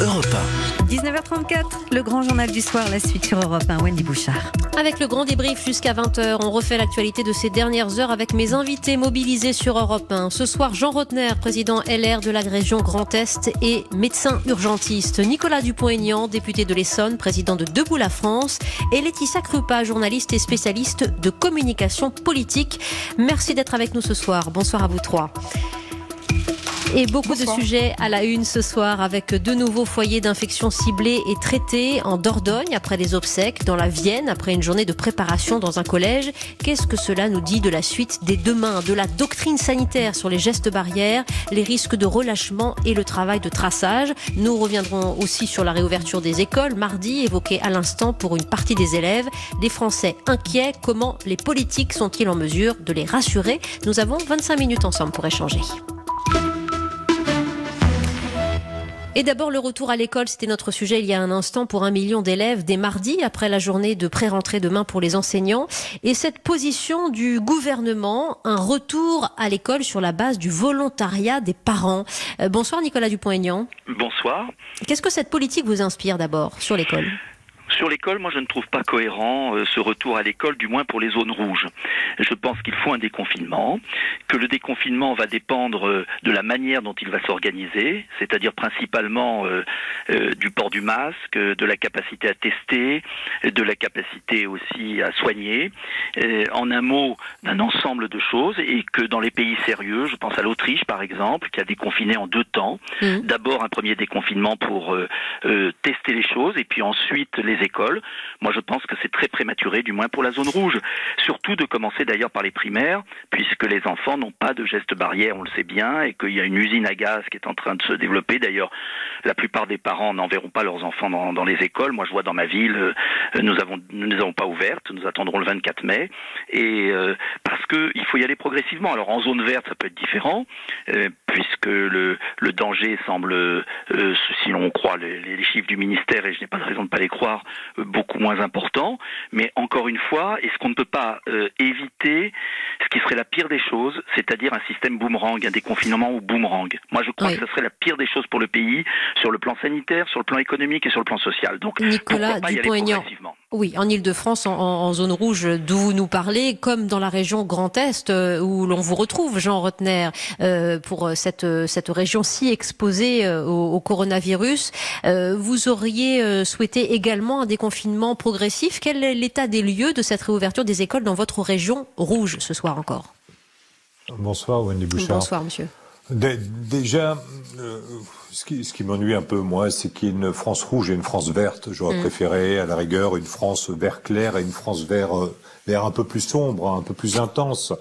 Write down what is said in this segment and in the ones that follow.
Europe 19h34, le grand journal du soir, la suite sur Europe 1, Wendy Bouchard. Avec le grand débrief jusqu'à 20h, on refait l'actualité de ces dernières heures avec mes invités mobilisés sur Europe 1. Ce soir, Jean Rotner, président LR de la région Grand Est et médecin urgentiste. Nicolas Dupont-Aignan, député de l'Essonne, président de Debout la France. Et Laetitia Krupa, journaliste et spécialiste de communication politique. Merci d'être avec nous ce soir. Bonsoir à vous trois. Et beaucoup de sujets à la une ce soir avec de nouveaux foyers d'infection ciblés et traités en Dordogne après des obsèques, dans la Vienne après une journée de préparation dans un collège. Qu'est-ce que cela nous dit de la suite des demain, de la doctrine sanitaire sur les gestes barrières, les risques de relâchement et le travail de traçage? Nous reviendrons aussi sur la réouverture des écoles mardi, évoquée à l'instant pour une partie des élèves. Des Français inquiets, comment les politiques sont-ils en mesure de les rassurer? Nous avons 25 minutes ensemble pour échanger. Et d'abord, le retour à l'école, c'était notre sujet il y a un instant pour un million d'élèves dès mardi, après la journée de pré-rentrée demain pour les enseignants. Et cette position du gouvernement, un retour à l'école sur la base du volontariat des parents. Euh, bonsoir Nicolas Dupont-Aignan. Bonsoir. Qu'est-ce que cette politique vous inspire d'abord sur l'école? Sur l'école, moi je ne trouve pas cohérent euh, ce retour à l'école, du moins pour les zones rouges. Je pense qu'il faut un déconfinement, que le déconfinement va dépendre euh, de la manière dont il va s'organiser, c'est-à-dire principalement euh, du port du masque, de la capacité à tester, de la capacité aussi à soigner, en un mot d'un ensemble de choses, et que dans les pays sérieux, je pense à l'Autriche par exemple, qui a déconfiné en deux temps, mmh. d'abord un premier déconfinement pour tester les choses, et puis ensuite les écoles. Moi, je pense que c'est très prématuré, du moins pour la zone rouge. Surtout de commencer d'ailleurs par les primaires, puisque les enfants n'ont pas de gestes barrières, on le sait bien, et qu'il y a une usine à gaz qui est en train de se développer. D'ailleurs, la plupart des parents n'enverront pas leurs enfants dans, les écoles. Moi, je vois dans ma ville, euh, nous avons, nous les avons pas ouvertes. Nous attendrons le 24 mai, et euh, parce qu'il faut y aller progressivement. Alors, en zone verte, ça peut être différent, euh, puisque le, danger semble, si l'on croit les, les chiffres du ministère, et je n'ai pas de raison de ne pas les croire, beaucoup moins important. Mais encore une fois, est-ce qu'on ne peut pas euh, éviter ce qui serait la pire des choses, c'est-à-dire un système boomerang, un déconfinement ou boomerang? Moi, je crois que ce serait la pire des choses pour le pays, sur le plan sanitaire, sur le plan économique et sur le plan social. Donc, Nicolas Dupont-Aignan. Oui, en Ile-de-France, en, zone rouge, d'où vous nous parlez, comme dans la région Grand Est, euh, où l'on vous retrouve, Jean Rotner, pour cette, cette région si exposée au, au coronavirus. vous auriez souhaité également un déconfinement progressif. Quel est l'état des lieux de cette réouverture des écoles dans votre région rouge ce soir encore? Bonsoir Wendy Bouchard. Bonsoir monsieur. Déjà, euh, ce qui, m'ennuie un peu, moi, c'est qu'il y ait une France rouge et une France verte. J'aurais mm. préféré, à la rigueur, une France vert clair et une France vert, euh, vert un peu plus sombre, un peu plus intense.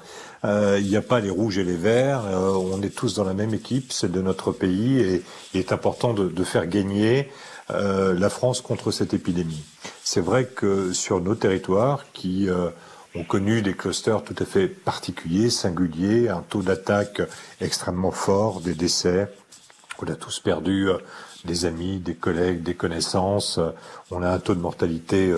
Euh, il n'y a pas les rouges et les verts. on est tous dans la même équipe, c'est de notre pays, et il est important de, de faire gagner euh, la France contre cette épidémie. C'est vrai que sur nos territoires qui euh, ont connu des clusters tout à fait particuliers, singuliers, un taux d'attaque extrêmement fort, des décès, on a tous perdu euh, des amis, des collègues, des connaissances. On a un taux de mortalité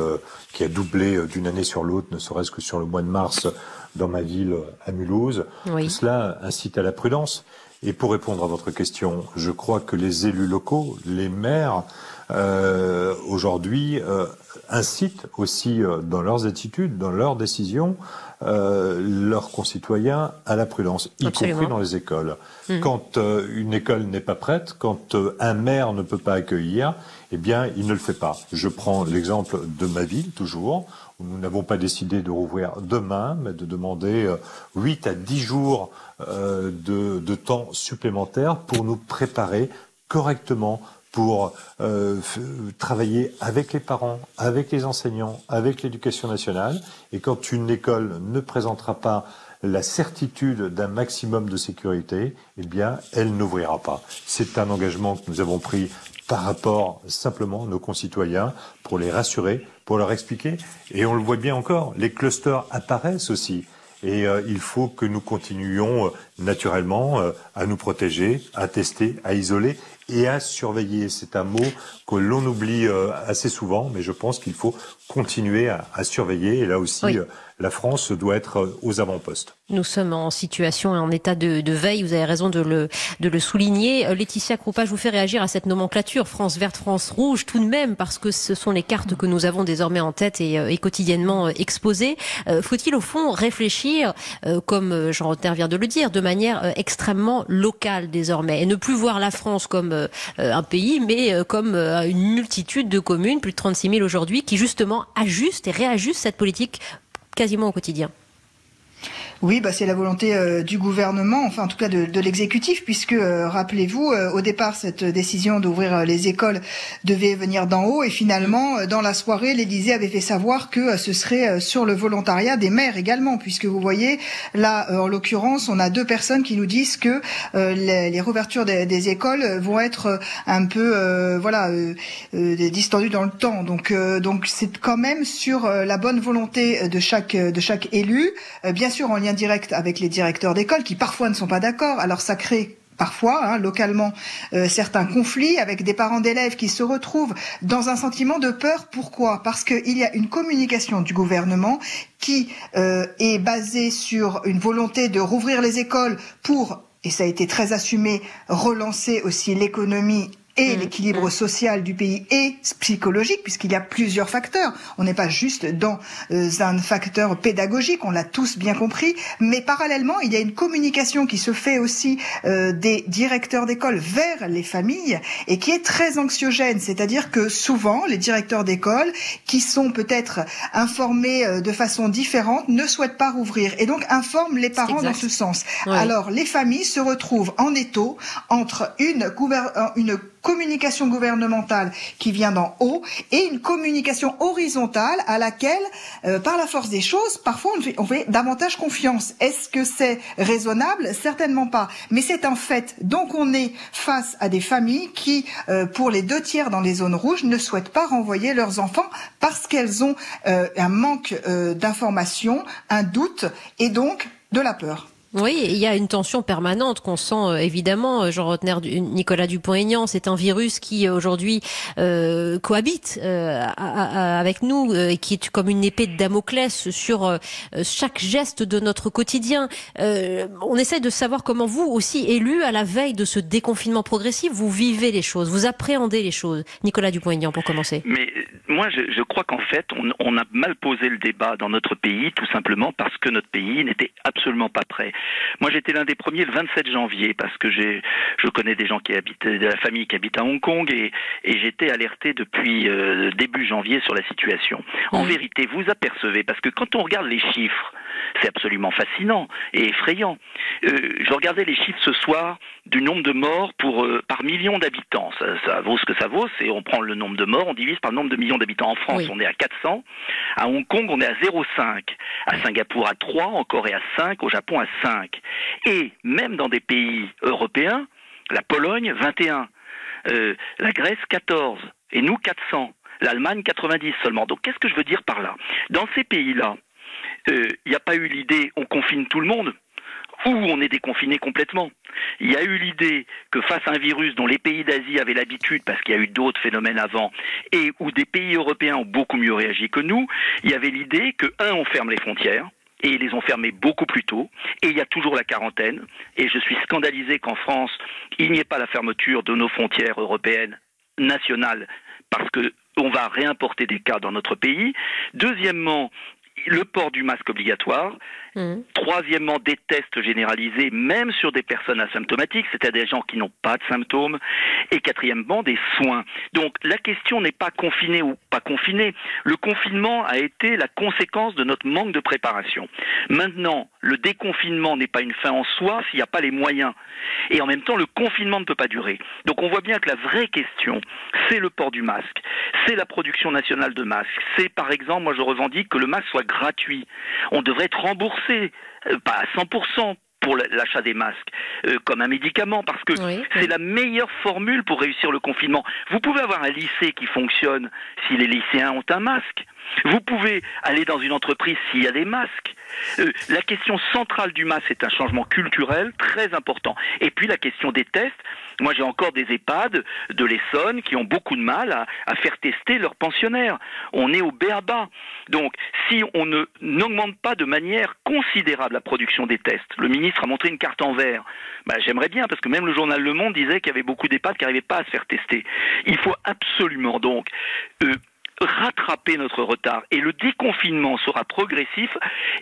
qui a doublé d'une année sur l'autre, ne serait-ce que sur le mois de mars dans ma ville à Mulhouse. Tout cela incite à la prudence. Et pour répondre à votre question, je crois que les élus locaux, les maires, euh, aujourd'hui euh, incitent aussi euh, dans leurs attitudes, dans leurs décisions, leurs concitoyens à la prudence, y compris dans les écoles. Mmh. Quand une école n'est pas prête, quand un maire ne peut pas accueillir, eh bien, il ne le fait pas. Je prends l'exemple de ma ville, toujours, où nous n'avons pas décidé de rouvrir demain, mais de demander 8 à 10 jours de, de temps supplémentaire pour nous préparer correctement pour euh, travailler avec les parents, avec les enseignants, avec l'éducation nationale. Et quand une école ne présentera pas la certitude d'un maximum de sécurité, eh bien, elle n'ouvrira pas. C'est un engagement que nous avons pris par rapport simplement à nos concitoyens pour les rassurer, pour leur expliquer. Et on le voit bien encore, les clusters apparaissent aussi. Et euh, il faut que nous continuions euh, naturellement euh, à nous protéger, à tester, à isoler et à surveiller. C'est un mot que l'on oublie euh, assez souvent, mais je pense qu'il faut continuer à, surveiller. Et là aussi, euh, la France doit être euh, aux avant-postes. Nous sommes en situation et en état de, veille, vous avez raison de le, de le souligner. Laetitia Croupa, je vous fais réagir à cette nomenclature France verte, France rouge, tout de même, parce que ce sont les cartes que nous avons désormais en tête et, quotidiennement exposées. Faut-il au fond réfléchir, comme Jean Rotner vient de le dire, de manière extrêmement locale désormais, et ne plus voir la France comme un pays, mais comme une multitude de communes, plus de 36 000 aujourd'hui, qui justement ajustent et réajustent cette politique quasiment au quotidien. Oui, bah c'est la volonté euh, du gouvernement, enfin en tout cas de, de l'exécutif, puisque euh, rappelez-vous, euh, au départ cette décision d'ouvrir les écoles devait venir d'en haut, et finalement dans la soirée, l'Élysée avait fait savoir que ce serait sur le volontariat des maires également, puisque vous voyez là, en l'occurrence, on a deux personnes qui nous disent que les, les, réouvertures des, des, écoles vont être un peu, voilà, distordues dans le temps. Donc donc c'est quand même sur la bonne volonté de chaque de chaque élu, bien sûr en lien direct avec les directeurs d'école qui parfois ne sont pas d'accord. Alors ça crée parfois, hein, localement, euh, certains conflits avec des parents d'élèves qui se retrouvent dans un sentiment de peur. Pourquoi? Parce qu'il y a une communication du gouvernement qui euh, est basée sur une volonté de rouvrir les écoles pour et ça a été très assumé, relancer aussi l'économie et mmh. l'équilibre mmh. social du pays et psychologique, puisqu'il y a plusieurs facteurs. On n'est pas juste dans euh, un facteur pédagogique, on l'a tous bien compris, mais parallèlement, il y a une communication qui se fait aussi euh, des directeurs d'école vers les familles et qui est très anxiogène. C'est-à-dire que souvent, les directeurs d'école, qui sont peut-être informés euh, de façon différente, ne souhaitent pas rouvrir et donc informent les parents dans ce sens. Alors, les familles se retrouvent en étau entre une, une communication gouvernementale qui vient d'en haut et une communication horizontale à laquelle, euh, par la force des choses, parfois on fait, davantage confiance. Est-ce que c'est raisonnable? Certainement pas. Mais c'est un fait. Donc on est face à des familles qui, euh, pour les deux tiers dans les zones rouges, ne souhaitent pas renvoyer leurs enfants parce qu'elles ont euh, un manque d'information, un doute et donc de la peur. Oui, il y a une tension permanente qu'on sent euh, évidemment. Euh, Jean Rotner, Nicolas Dupont-Aignan, c'est un virus qui euh, aujourd'hui cohabite avec nous et qui est comme une épée de Damoclès sur chaque geste de notre quotidien. on essaie de savoir comment vous aussi, élus à la veille de ce déconfinement progressif, vous vivez les choses, vous appréhendez les choses. Nicolas Dupont-Aignan, pour commencer. Mais moi, je, je crois qu'en fait, on, on a mal posé le débat dans notre pays, tout simplement parce que notre pays n'était absolument pas prêt. Moi, j'étais l'un des premiers le 27 janvier parce que j'ai, je connais des gens qui habitent, de la famille qui habite à Hong Kong et, et j'étais alerté depuis euh, début janvier sur la situation. En vérité, vous apercevez parce que quand on regarde les chiffres, c'est absolument fascinant et effrayant. Euh, je regardais les chiffres ce soir du nombre de morts pour, euh, par million d'habitants. Ça, ça, vaut ce que ça vaut, c'est on prend le nombre de morts, on divise par le nombre de millions d'habitants. En France, on est à 400. À Hong Kong, on est à 0,5. À Singapour, à 3. En Corée, à 5. Au Japon, à 5. Et même dans des pays européens, la Pologne, 21. Euh, la Grèce, 14. Et nous, 400. L'Allemagne, 90 seulement. Donc, qu'est-ce que je veux dire par là? Dans ces pays-là, il euh, n'y a pas eu l'idée on confine tout le monde ou on est déconfiné complètement. Il y a eu l'idée que face à un virus dont les pays d'Asie avaient l'habitude, parce qu'il y a eu d'autres phénomènes avant, et où des pays européens ont beaucoup mieux réagi que nous, il y avait l'idée que, un, on ferme les frontières, et ils les ont fermées beaucoup plus tôt. Et il y a toujours la quarantaine. Et je suis scandalisé qu'en France, il n'y ait pas la fermeture de nos frontières européennes nationales parce que on va réimporter des cas dans notre pays. Deuxièmement, le port du masque obligatoire. Mmh. Troisièmement, des tests généralisés, même sur des personnes asymptomatiques, c'est-à-dire des gens qui n'ont pas de symptômes. Et quatrièmement, des soins. Donc la question n'est pas confiné ou pas confiné. Le confinement a été la conséquence de notre manque de préparation. Maintenant, le déconfinement n'est pas une fin en soi s'il n'y a pas les moyens. Et en même temps, le confinement ne peut pas durer. Donc on voit bien que la vraie question, c'est le port du masque, c'est la production nationale de masques. C'est par exemple, moi je revendique que le masque soit gratuit. On devrait être remboursé, euh, pas à 100% pour l'achat des masques euh, comme un médicament parce que c'est la meilleure formule pour réussir le confinement. Vous pouvez avoir un lycée qui fonctionne si les lycéens ont un masque. Vous pouvez aller dans une entreprise s'il y a des masques. Euh, la question centrale du masque est un changement culturel très important. Et puis la question des tests. Moi, j'ai encore des EHPAD de l'Essonne qui ont beaucoup de mal à, faire tester leurs pensionnaires. On est au béaba. Donc, si on ne n'augmente pas de manière considérable la production des tests, le ministre a montré une carte en vert. Bah, J'aimerais bien, parce que même le journal Le Monde disait qu'il y avait beaucoup d'EHPAD qui n'arrivaient pas à se faire tester. Il faut absolument donc euh, rattraper notre retard. Et le déconfinement sera progressif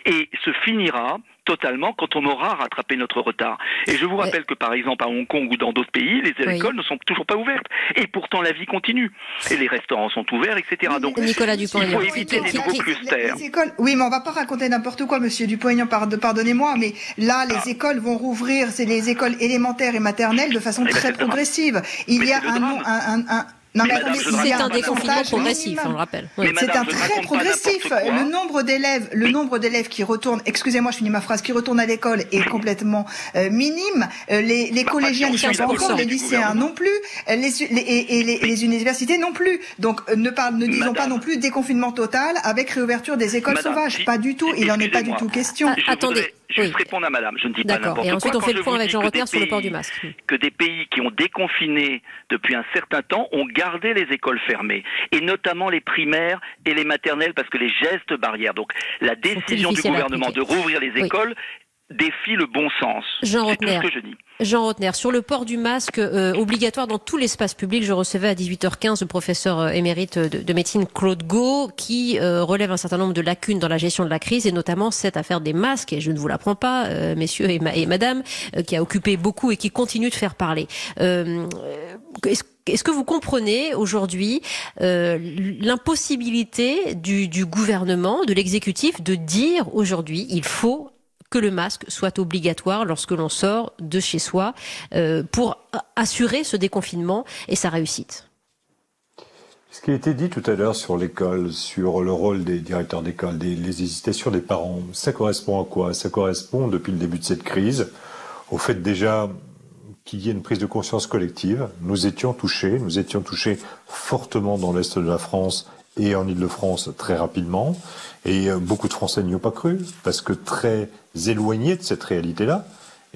et se finira totalement quand on aura rattrapé notre retard. Et je vous rappelle que par exemple à Hong Kong ou dans d'autres pays, les Oui. écoles ne sont toujours pas ouvertes. Et pourtant la vie continue. Et les restaurants sont ouverts, etc. Donc Nicolas il faut éviter les nouveaux clusters. les écoles, oui, mais on va pas raconter n'importe quoi, Monsieur Dupont-Aignan, pard- pardonnez-moi, mais là, les Ah. écoles vont rouvrir, c'est les écoles élémentaires et maternelles de façon Eh ben, très progressive. Il Mais y a un, un, un, un- non, Mais attendez, C'est un déconfinement progressif, minimum. on le rappelle. Oui. C'est un ne très progressif. Le nombre d'élèves, le nombre d'élèves qui retournent, excusez-moi, je finis ma phrase, qui retournent à l'école est complètement euh, minime. Euh, les les Bah, collégiens on sont pas encore, les lycéens non plus, euh, les, les- et, et les, les universités non plus. Donc euh, ne, parle, ne disons pas non plus déconfinement total avec réouverture des écoles Madame, sauvages. si- Pas du tout. Il n'en est pas du tout question. Ah, Je oui. répondre à madame. Je ne dis pas n'importe Et quoi. ensuite, on quand fait le point avec Jean Rotner sur le port du pays- masque. Que des pays qui ont déconfiné depuis un certain temps ont gardé les écoles fermées. Et notamment les primaires et les maternelles parce que les gestes barrières. Donc la décision du gouvernement de rouvrir les écoles défie le bon sens. Jean Rotner. je dis. Jean Rotner, sur le port du masque euh, obligatoire dans tout l'espace public, je recevais à 18h15 le professeur euh, émérite de, de médecine Claude Gau qui euh, relève un certain nombre de lacunes dans la gestion de la crise et notamment cette affaire des masques, et je ne vous l'apprends pas, euh, messieurs et, ma- et madame, euh, qui a occupé beaucoup et qui continue de faire parler. Euh, est-ce est-ce que vous comprenez aujourd'hui euh, l'impossibilité du, du gouvernement, de l'exécutif, de dire aujourd'hui il faut que le masque soit obligatoire lorsque l'on sort de chez soi euh, pour assurer ce déconfinement et sa réussite Ce qui a été dit tout à l'heure sur l'école, sur le rôle des directeurs d'école, les hésitations des parents, ça correspond à quoi? Ça correspond, depuis le début de cette crise, au fait déjà qu'il y ait une prise de conscience collective. Nous étions touchés, nous étions touchés fortement dans l'Est de la France et en Ile-de-France très rapidement. Et euh, beaucoup de Français n'y ont pas cru, parce que très éloignés de cette réalité-là.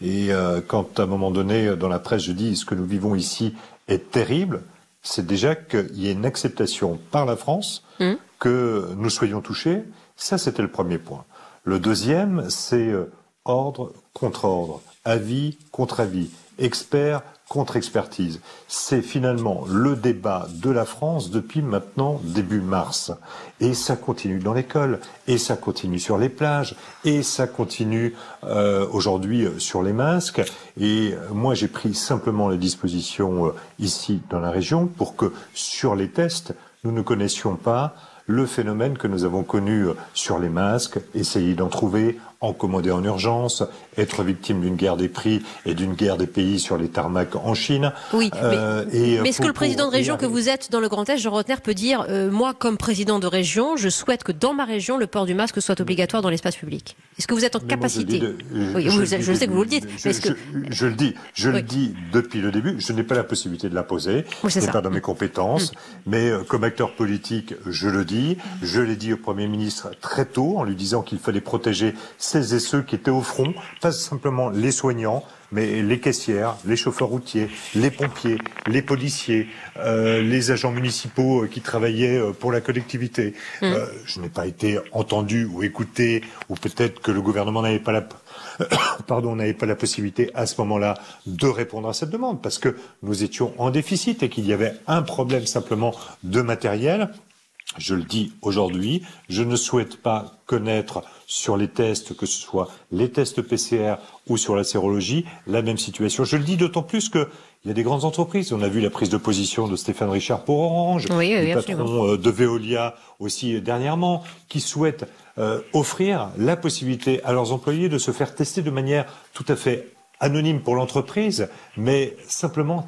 Et euh, quand à un moment donné, dans la presse, je dis ce que nous vivons ici est terrible, c'est déjà qu'il y ait une acceptation par la France Mmh. que nous soyons touchés. Ça, c'était le premier point. Le deuxième, c'est euh, ordre contre ordre, avis contre avis, expert contre expertise. C'est finalement le débat de la France depuis maintenant début mars. Et ça continue dans l'école, et ça continue sur les plages, et ça continue euh, aujourd'hui euh, sur les masques. Et euh, moi, j'ai pris simplement les dispositions ici dans la région pour que sur les tests, nous ne connaissions pas le phénomène que nous avons connu sur les masques, essayer d'en trouver, en commander en urgence, être victime d'une guerre des prix et d'une guerre des pays sur les tarmacs en Chine. Oui, Euh, mais, et, euh, mais est-ce que le président de région que vous êtes dans le Grand Est, Jean Rotner, peut dire euh, moi, comme président de région, je souhaite que dans ma région, le port du masque soit obligatoire dans l'espace public Est-ce que vous êtes en Mais moi, je capacité dis de- Oui, vous- je, sais que vous le dites. Je, mais est-ce que... je- je le dis, je Oui. le dis depuis le début. Je n'ai pas la possibilité de la poser. Oui, c'est pas dans mes compétences. Mais euh, comme acteur politique, je le dis. Je l'ai dit au Premier ministre très tôt en lui disant qu'il fallait protéger celles et ceux qui étaient au front, pas simplement les soignants, mais les caissières, les chauffeurs routiers, les pompiers, les policiers, euh, les agents municipaux euh, qui travaillaient euh, pour la collectivité. Euh, je n'ai pas été entendu ou écouté, ou peut-être que le gouvernement n'avait pas la pardon, n'avait pas la possibilité à ce moment-là de répondre à cette demande parce que nous étions en déficit et qu'il y avait un problème simplement de matériel. Je le dis aujourd'hui, je ne souhaite pas connaître sur les tests, que ce soit les tests PCR ou sur la sérologie, la même situation. Je le dis d'autant plus que il y a des grandes entreprises. On a vu la prise de position de Stéphane Richard pour Orange, Oui, oui, patron euh, de Veolia aussi euh, dernièrement, qui souhaitent euh, offrir la possibilité à leurs employés de se faire tester de manière tout à fait anonyme pour l'entreprise, mais simplement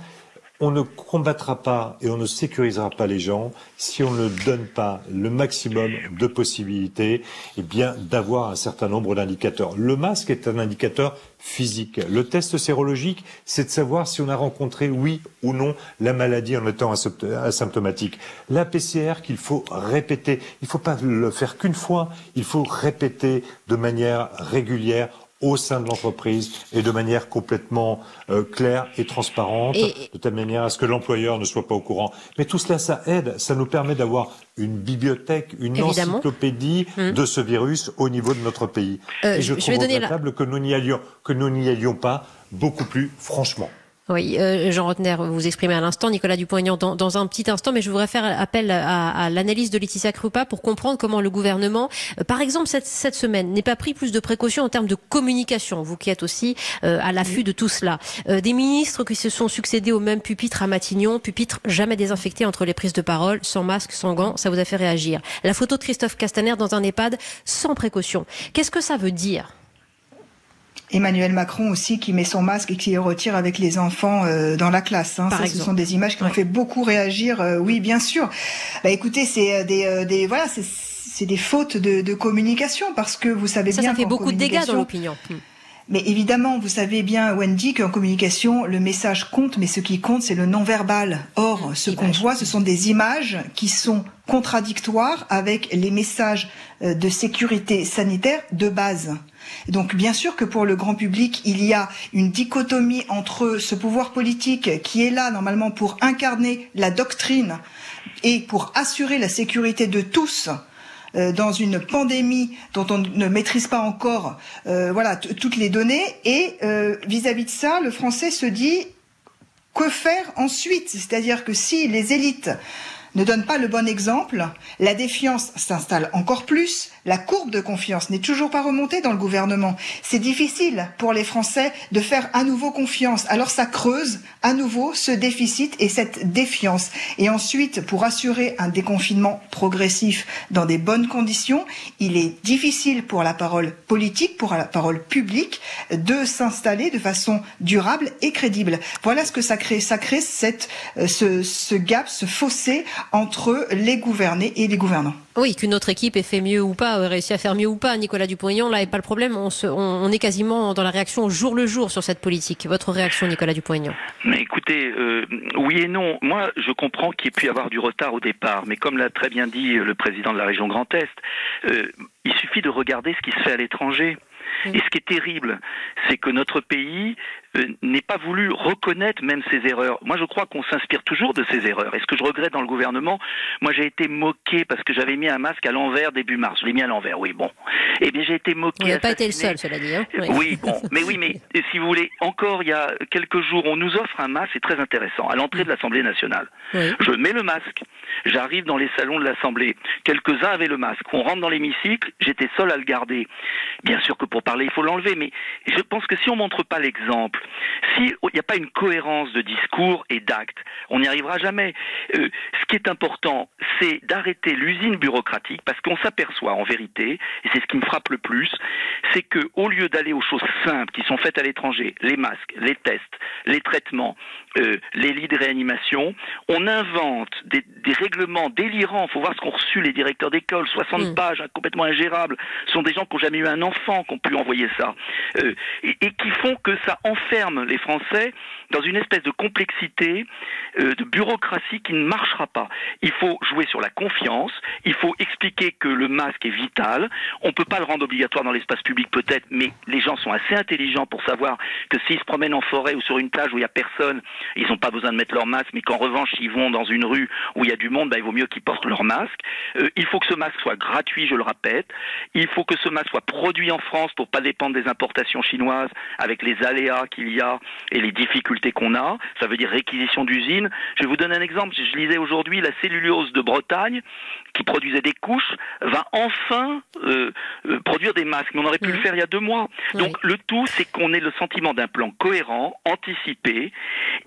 on ne combattra pas et on ne sécurisera pas les gens si on ne donne pas le maximum de possibilités eh bien d'avoir un certain nombre d'indicateurs. Le masque est un indicateur physique. Le test sérologique, c'est de savoir si on a rencontré oui ou non la maladie en étant asymptomatique. La PCR qu'il faut répéter, il ne faut pas le faire qu'une fois, il faut répéter de manière régulière au sein de l'entreprise et de manière complètement euh, claire et transparente, de telle manière à ce que l'employeur ne soit pas au courant. Mais tout cela, ça aide, ça nous permet d'avoir une bibliothèque, une encyclopédie hum. de ce virus au niveau de notre pays. Euh, et je, je trouve regrettable que nous n'y allions, que nous n'y allions pas beaucoup plus franchement. Oui, euh, Jean Rotner, vous exprimez à l'instant, Nicolas Dupont-Aignan dans, dans, un petit instant, mais je voudrais faire appel à, l'analyse de Laetitia Krupa pour comprendre comment le gouvernement, euh, par exemple cette, cette semaine, n'est pas pris plus de précautions en termes de communication, vous qui êtes aussi euh, à l'affût de tout cela. des ministres qui se sont succédés au même pupitre à Matignon, pupitre jamais désinfecté entre les prises de parole, sans masque, sans gants, ça vous a fait réagir. La photo de Christophe Castaner dans un EHPAD sans précaution. Qu'est-ce que ça veut dire? Emmanuel Macron aussi qui met son masque et qui le retire avec les enfants euh, dans la classe. Hein. Ça, ce sont des images qui ont fait beaucoup réagir. Euh, oui, bien sûr. Bah, écoutez, c'est euh, des, des voilà, c'est des fautes de, de, communication parce que vous savez ça, bien. Ça fait beaucoup de dégâts dans l'opinion. Hmm. Mais évidemment, vous savez bien, Wendy, qu'en communication, le message compte, mais ce qui compte, c'est le non-verbal. Or, ce qu'on voit, ce sont des images qui sont contradictoires avec les messages de sécurité sanitaire de base. Donc bien sûr que pour le grand public, il y a une dichotomie entre ce pouvoir politique qui est là normalement pour incarner la doctrine et pour assurer la sécurité de tous euh, dans une pandémie dont on ne maîtrise pas encore euh, voilà toutes les données. Et euh, vis-à-vis -vis de ça le français se dit que faire ensuite? C'est-à-dire que si les élites ne donnent pas le bon exemple, la défiance s'installe encore plus, la courbe de confiance n'est toujours pas remontée dans le gouvernement. C'est difficile pour les Français de faire à nouveau confiance. Alors ça creuse à nouveau ce déficit et cette défiance. Et ensuite, pour assurer un déconfinement progressif dans des bonnes conditions, il est difficile pour la parole politique, pour la parole publique, de s'installer de façon durable et crédible. Voilà ce que ça crée. Ça crée cette, euh, ce, ce gap, ce fossé entre les gouvernés et les gouvernants. Oui, qu'une autre équipe ait fait mieux ou pas, ait réussi à faire mieux ou pas, Nicolas Dupont-Aignan, là n'est pas le problème. On, on, est quasiment dans la réaction au jour le jour sur cette politique. Votre réaction, Nicolas Dupont-Aignan? Mais écoutez, euh, oui et non. Moi, je comprends qu'il ait pu y avoir du retard au départ, mais comme l'a très bien dit le président de la région Grand Est, euh, il suffit de regarder ce qui se fait à l'étranger. Et ce qui est terrible, c'est que notre pays euh, n'est pas voulu reconnaître même ses erreurs. Moi, je crois qu'on s'inspire toujours de ses erreurs. Et ce que je regrette dans le gouvernement, moi, j'ai été moqué parce que j'avais mis un masque à l'envers début mars. Je l'ai mis à l'envers, oui, bon. Eh bien, j'ai été moqué. Vous n'avez pas été le seul, cela dit. Hein oui. bon. Mais oui, mais si vous voulez, encore il y a quelques jours, on nous offre un masque, c'est très intéressant, à l'entrée de l'Assemblée nationale. Je mets le masque, j'arrive dans les salons de l'Assemblée. Quelques-uns avaient le masque. On rentre dans l'hémicycle, j'étais seul à le garder. Bien sûr que pour parler, il faut l'enlever, mais je pense que si on montre pas l'exemple, s'il n'y a pas une cohérence de discours et d'actes, on n'y arrivera jamais. Euh, ce qui est important, c'est d'arrêter l'usine bureaucratique, parce qu'on s'aperçoit en vérité, et c'est ce qui me frappe le plus, c'est que au lieu d'aller aux choses simples qui sont faites à l'étranger, les masques, les tests, les traitements, euh, les lits de réanimation, on invente des, règlements délirants. Il faut voir ce qu'ont reçu les directeurs d'école, 60 mm. pages, hein, complètement ingérables. Ce sont des gens qui n'ont jamais eu un enfant qui ont pu envoyer ça, euh, et, et, qui font que ça enferme les Français dans une espèce de complexité, euh, de bureaucratie qui ne marchera pas. Il faut jouer sur la confiance, il faut expliquer que le masque est vital, on ne peut pas le rendre obligatoire dans l'espace public peut-être, mais les gens sont assez intelligents pour savoir que s'ils se promènent en forêt ou sur une plage où il n'y a personne, ils n'ont pas besoin de mettre leur masque, mais qu'en revanche, s'ils vont dans une rue où il y a du monde, bah, il vaut mieux qu'ils portent leur masque. Euh, il faut que ce masque soit gratuit, je le répète. Il faut que ce masque soit produit en France pour pas dépendre des importations chinoises avec les aléas qu'il y a et les difficultés qu'on a. Ça veut dire réquisition d'usines. Je vais vous donner un exemple. Je lisais aujourd'hui la cellulose de Bretagne qui produisait des couches va enfin euh, euh, produire des masques. Mais on aurait pu le faire il y a deux mois. Donc le tout, c'est qu'on ait le sentiment d'un plan cohérent, anticipé,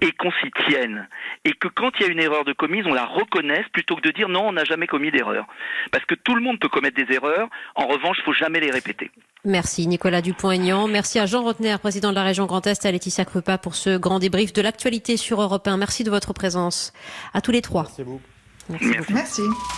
et qu'on s'y tienne. Et que quand il y a une erreur de commise, on la reconnaisse plutôt que de dire non, on n'a jamais commis d'erreur. Parce que tout le monde peut commettre des erreurs. En revanche, il faut jamais les répéter. Merci Nicolas Dupont-Aignan. Merci à Jean Rotner, président de la région Grand Est. Costa, Laetitia Krupa pour ce grand débrief de l'actualité sur Europe 1. Merci de votre présence à tous les trois. Merci beaucoup. Merci. Merci.